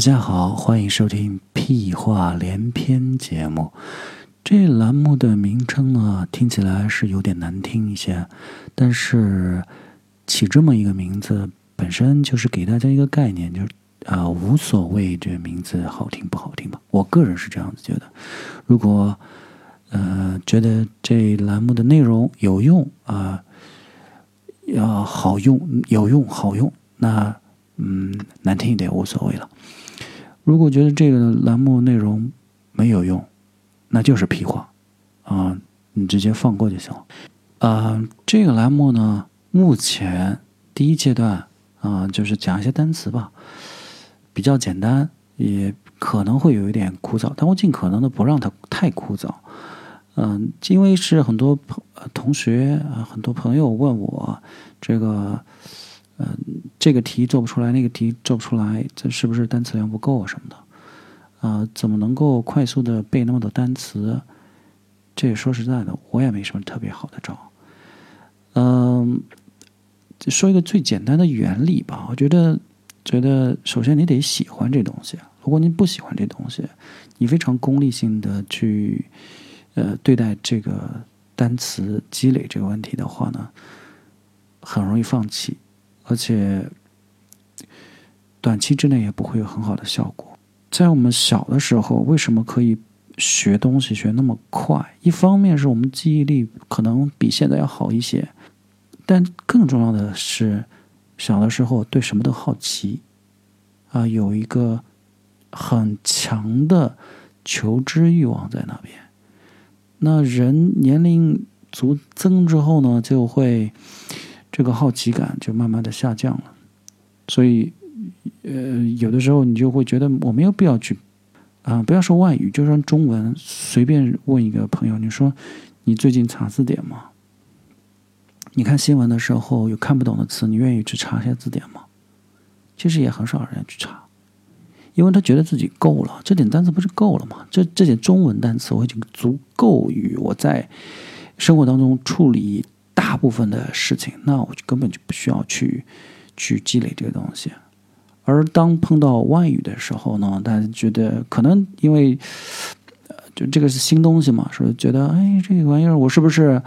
大家好，欢迎收听《屁话连篇》节目。这栏目的名称呢，听起来是有点难听一些，但是起这么一个名字，本身就是给大家一个概念，就是啊、无所谓这名字好听不好听吧。我个人是这样子觉得。如果呃觉得这栏目的内容有用啊，要好用有用好用，那嗯难听一点无所谓了。如果觉得这个栏目内容没有用，那就是屁话啊、你直接放过就行了。啊、这个栏目呢，目前第一阶段啊、就是讲一些单词吧，比较简单，也可能会有一点枯燥，但我尽可能的不让它太枯燥。嗯，因为是很多朋同学啊、很多朋友问我这个，嗯、这个题做不出来，那个题做不出来，这是不是单词量不够啊什么的？啊、怎么能够快速的背那么多单词？这也说实在的，我也没什么特别好的招。嗯，说一个最简单的原理吧，我觉得，觉得首先你得喜欢这东西。如果你不喜欢这东西，你非常功利性的去呃对待这个单词积累这个问题的话呢，很容易放弃，而且短期之内也不会有很好的效果。在我们小的时候，为什么可以学东西学那么快？一方面是我们记忆力可能比现在要好一些，但更重要的是，小的时候对什么都好奇，啊，有一个很强的求知欲望在那边。那人年龄逐增之后呢，就会这个好奇感就慢慢的下降了，所以呃，有的时候你就会觉得我没有必要去啊、不要说外语，就说中文，随便问一个朋友，你说你最近查字典吗？你看新闻的时候有看不懂的词，你愿意去查一下字典吗？其实也很少人去查，因为他觉得自己够了，这点单词不是够了吗？这这点中文单词我已经足够于我在生活当中处理大部分的事情，那我就根本就不需要去去积累这个东西。而当碰到外语的时候呢，大家觉得可能因为，就这个是新东西嘛，所以觉得哎，这个玩意儿我是不是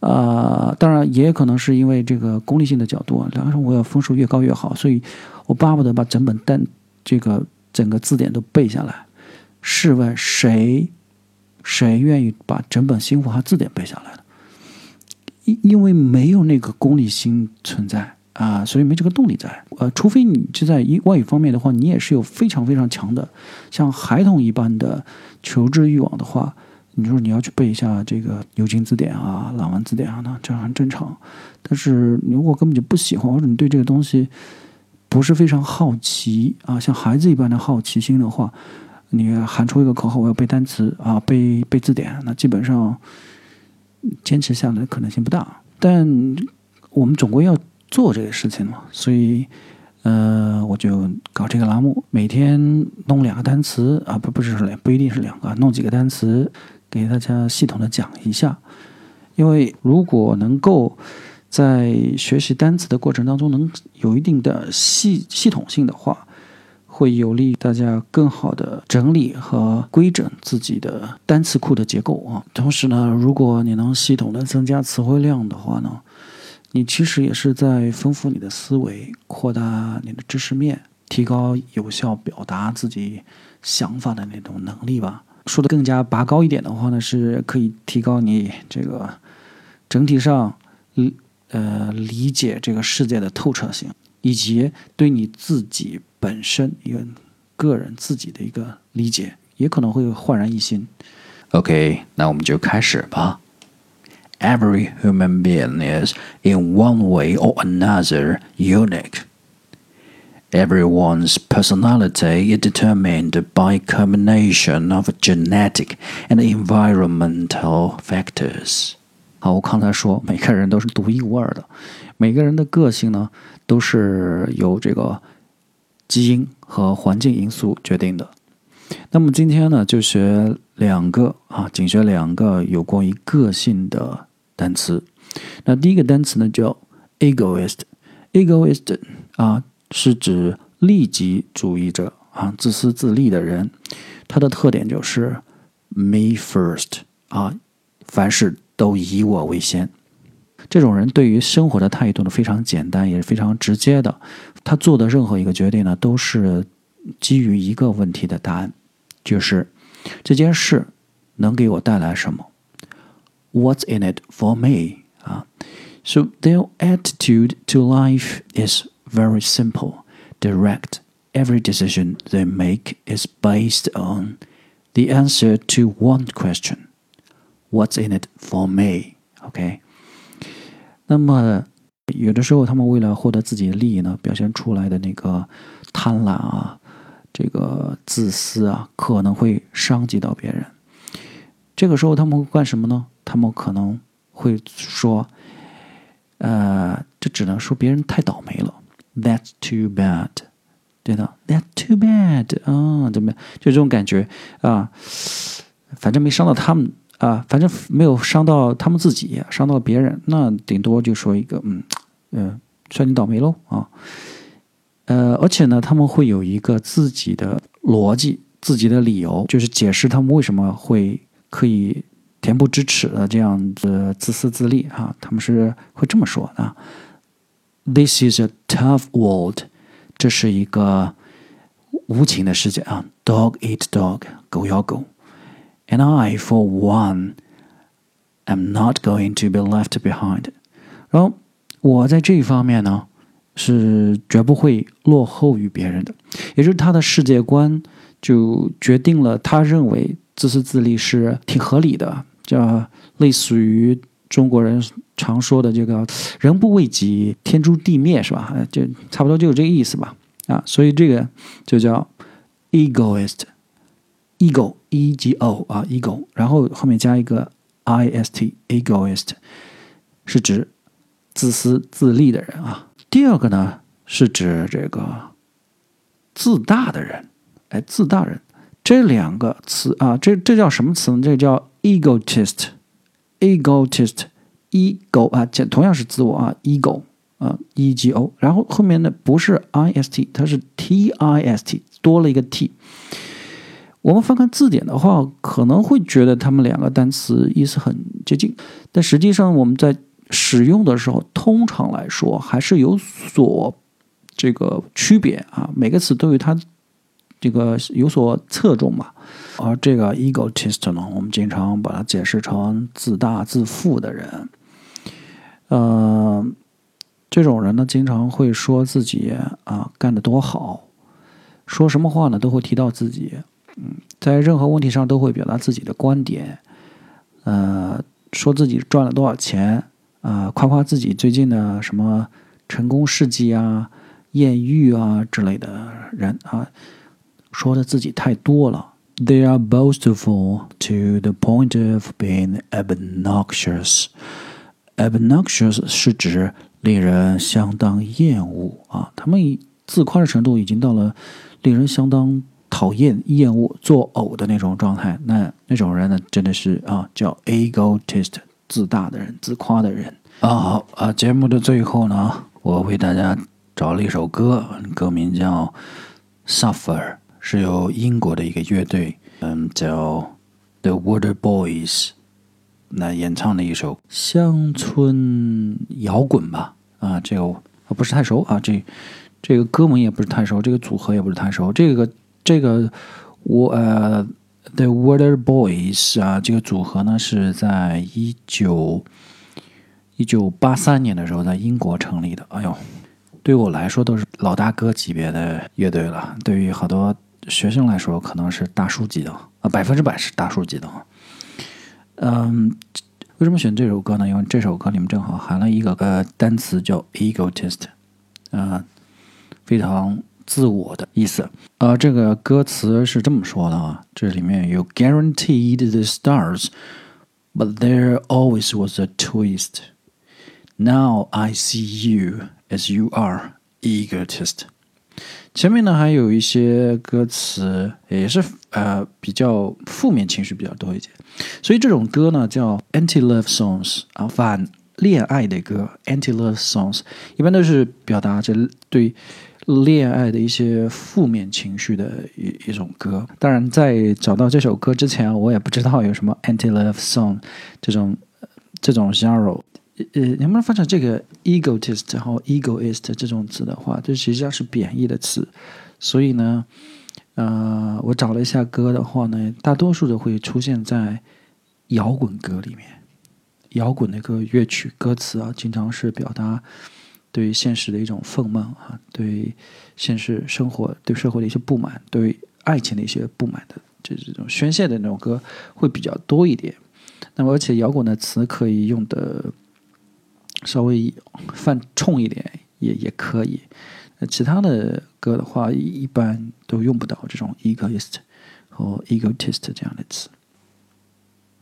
呃，当然也可能是因为这个功利性的角度啊，然后我要分数越高越好，所以我巴不得把整本单这个整个字典都背下来。试问谁谁愿意把整本新华字典背下来呢？因因为没有那个功利心存在啊，所以没这个动力在。呃，除非你就在外语方面的话，你也是有非常非常强的像孩童一般的求知欲望的话，你说你要去背一下这个牛津字典啊、朗文字典啊，那这很正常。但是如果根本就不喜欢，或者你对这个东西不是非常好奇啊，像孩子一般的好奇心的话，你喊出一个口号，我要背单词啊，背背字典，那基本上坚持下来的可能性不大。但我们总归要做这个事情嘛，所以呃，我就搞这个栏目，每天弄两个单词啊，不不是两，不一定是两个，弄几个单词给大家系统的讲一下。因为如果能够在学习单词的过程当中能有一定的系系统性的话，会有利于大家更好的整理和规整自己的单词库的结构啊。同时呢，如果你能系统的增加词汇量的话呢，你其实也是在丰富你的思维，扩大你的知识面，提高有效表达自己想法的那种能力吧。说的更加拔高一点的话呢，是可以提高你这个整体上，呃，理解这个世界的透彻性，以及对你自己本身一个个人自己的一个理解，也可能会焕然一新。 OK，那我们就开始吧。Every human being is, in one way or another, unique. Everyone's personality is determined by a combination of genetic and environmental factors. 好，我刚才说每个人都是独一无二的，每个人的个性呢都是由这个基因和环境因素决定的。那么今天呢，就学两个啊，仅学两个有关于个性的单词。那第一个单词呢叫 egoist，egoist 啊是指利己主义者啊，自私自利的人，他的特点就是 me first 啊，凡事都以我为先。这种人对于生活的态度呢非常简单，也是非常直接的。他做的任何一个决定呢，都是基于一个问题的答案，就是这件事能给我带来什么？What's in it for me？啊，So their attitude to life is very simple, direct. Every decision they make is based on the answer to one question: What's in it for me? OK。那么有的时候，他们为了获得自己的利益呢，表现出来的那个贪婪啊，这个自私啊，可能会伤及到别人。这个时候，他们会干什么呢？他们可能会说：“呃，这只能说别人太倒霉了。”That's too bad，对的，That's too bad 啊，怎么样？就这种感觉啊，反正没伤到他们。啊，反正没有伤到他们自己，伤到别人，那顶多就说一个，嗯，嗯，算你倒霉喽啊。呃，而且呢，他们会有一个自己的逻辑、自己的理由，就是解释他们为什么会可以恬不知耻的这样子自私自利啊。他们是会这么说啊：“This is a tough world，这是一个无情的世界啊。Dog eat dog，狗咬狗。” And I, for one, am not going to be left behind. 然后我在这一方面呢，是绝不会落后于别人的。也就是他的世界观就决定了，他认为自私自利是挺合理的，叫类似于中国人常说的这个“人不为己，天诛地灭”，是吧？就差不多就是这个意思吧。啊，所以这个就叫 egoist。Ego e g o 啊，ego，然后后面加一个 i s t，egoist，是指自私自利的人啊。第二个呢，是指这个自大的人，哎，自大人。这两个词啊，这这叫什么词呢？这叫 egotist，egotist，ego 啊，同样是自我啊，ego 啊，e g o，然后后面呢不是 i s t，它是 t i s t，多了一个 t。我们翻看字典的话，可能会觉得他们两个单词意思很接近，但实际上我们在使用的时候，通常来说还是有所这个区别啊。每个词都有它这个有所侧重嘛。而这个 egotist 呢，我们经常把它解释成自大自负的人。呃，这种人呢，经常会说自己啊干得多好，说什么话呢，都会提到自己。嗯，在任何问题上都会表达自己的观点，呃，说自己赚了多少钱，啊，夸夸自己最近的什么成功事迹啊、艳遇啊之类的人啊，说的自己太多了。They are boastful to the point of being obnoxious. Obnoxious 是指令人相当厌恶啊，他们自夸的程度已经到了令人相当。讨厌、厌恶、作呕的那种状态，那那种人呢，真的是啊，叫 egotist，自大的人、自夸的人啊。好啊，节目的最后呢，我为大家找了一首歌，歌名叫《Suffer》，是由英国的一个乐队，嗯，叫 The Water Boys，那演唱的一首乡村摇滚吧。啊，这个我不是太熟啊，这这个歌名也不是太熟，这个组合也不是太熟，这个。这个我呃，The Water Boys 啊，这个组合呢是在一九一九八三年的时候在英国成立的。哎呦，对我来说都是老大哥级别的乐队了。对于好多学生来说，可能是大叔级的啊，百分之百是大叔级的。嗯，为什么选这首歌呢？因为这首歌里面正好含了一个呃单词叫 egotist，啊，非常。自我的意思，呃，这个歌词是这么说的啊，这里面有 guaranteed the stars, but there always was a twist. Now I see you as you are, egotist. 前面呢还有一些歌词也是呃比较负面情绪比较多一些，所以这种歌呢叫 anti-love songs 啊，反 恋爱的歌 anti-love songs 一般都是表达这对。恋爱的一些负面情绪的一一种歌。当然，在找到这首歌之前，我也不知道有什么 anti-love song 这种这种 genre。呃，能不能发现这个 egotist 然后 egoist 这种词的话，这实际上是贬义的词。所以呢，呃，我找了一下歌的话呢，大多数的会出现在摇滚歌里面。摇滚的一个乐曲歌词啊，经常是表达对现实的一种愤懑啊，对现实生活、对社会的一些不满、对爱情的一些不满的，这这种宣泄的那种歌会比较多一点。那么，而且摇滚的词可以用的稍微犯冲一点，也也可以。那其他的歌的话，一般都用不到这种 egoist 和 egotist 这样的词。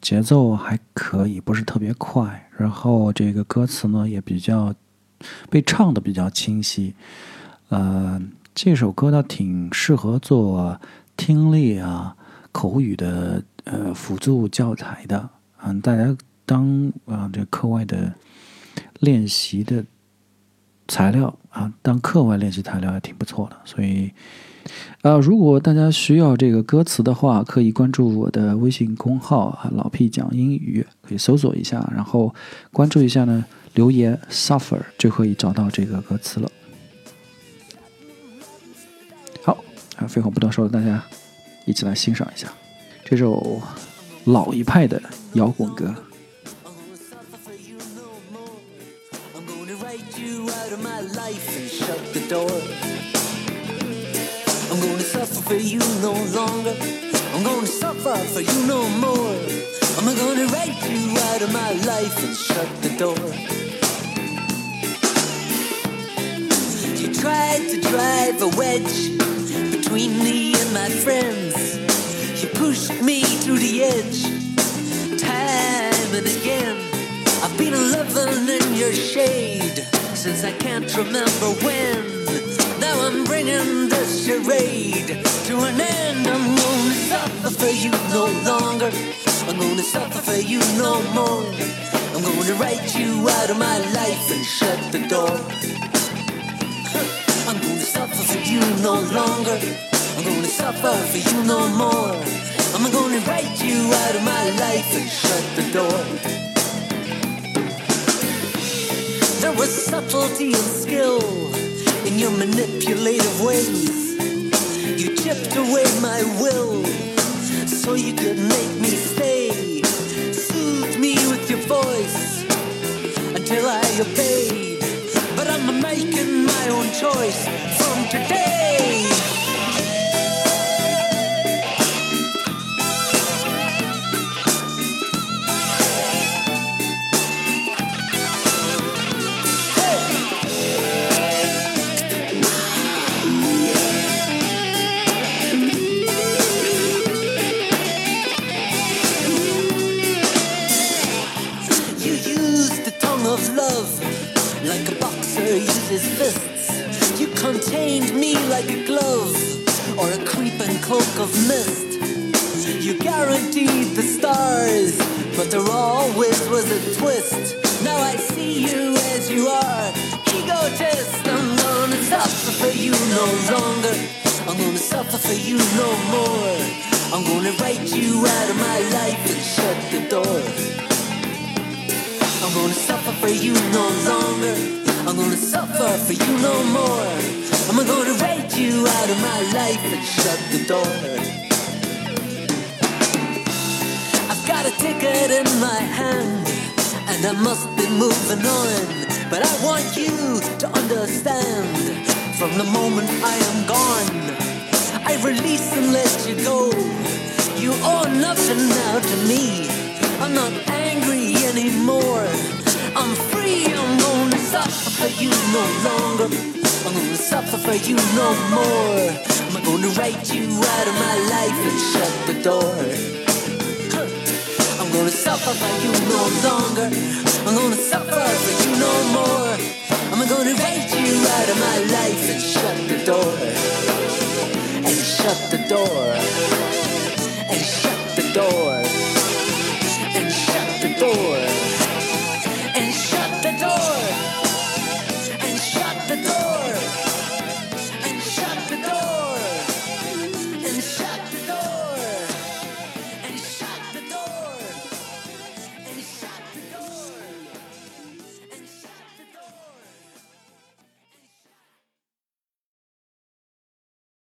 节奏还可以，不是特别快。然后这个歌词呢也比较被唱的比较清晰。呃，这首歌倒挺适合做听力啊、口语的呃辅助教材的。嗯，大家当啊这课外的练习的材料啊，当课外练习材料也挺不错的。所以。呃，如果大家需要这个歌词的话，可以关注我的微信公号啊，老 P 讲英语，可以搜索一下，然后关注一下呢，留言 suffer 就可以找到这个歌词了。好，啊，废话不多说了，大家一起来欣赏一下这首老一派的摇滚歌。For you no more. I'm gonna write you out of my life and shut the door. You tried to drive a wedge between me and my friends. You pushed me to the edge time and again. I've been living in your shade since I can't remember when. Now I'm bringing this charade to an end. I'm gonna suffer for you no longer. I'm gonna suffer for you no more. I'm gonna write you out of my life and shut the door. I'm gonna suffer for you no longer. I'm gonna suffer for you no more. I'm gonna write you out of my life and shut the door. There was subtlety and skill in your manipulative ways. You chipped away my will so you could make me stay. Soothed me with your voice until I obeyed. But I'm making my own choice from today. His fists. You contained me like a glove or a creeping cloak of mist. You guaranteed the stars, but there always was a twist. Now I see you as you are, egotist. I'm gonna suffer for you no longer. I'm gonna suffer for you no more. I'm gonna write you for you no longer. I'm gonna suffer for you no more. I'm gonna write you out of my life and shut the door. I've got a ticket in my hand, and I must be moving on. But I want you to understand from the moment I am gone, I release and let you go. You owe nothing now to me. I'm not angry anymore. I'm free, I'm gonna suffer for you no longer. I'm gonna suffer for you no more. I'm gonna write you out of my life and shut the door. I'm gonna suffer for you no longer. I'm gonna suffer for you no more. I'm gonna write you out of my life and shut the door. And shut the door. And shut the door.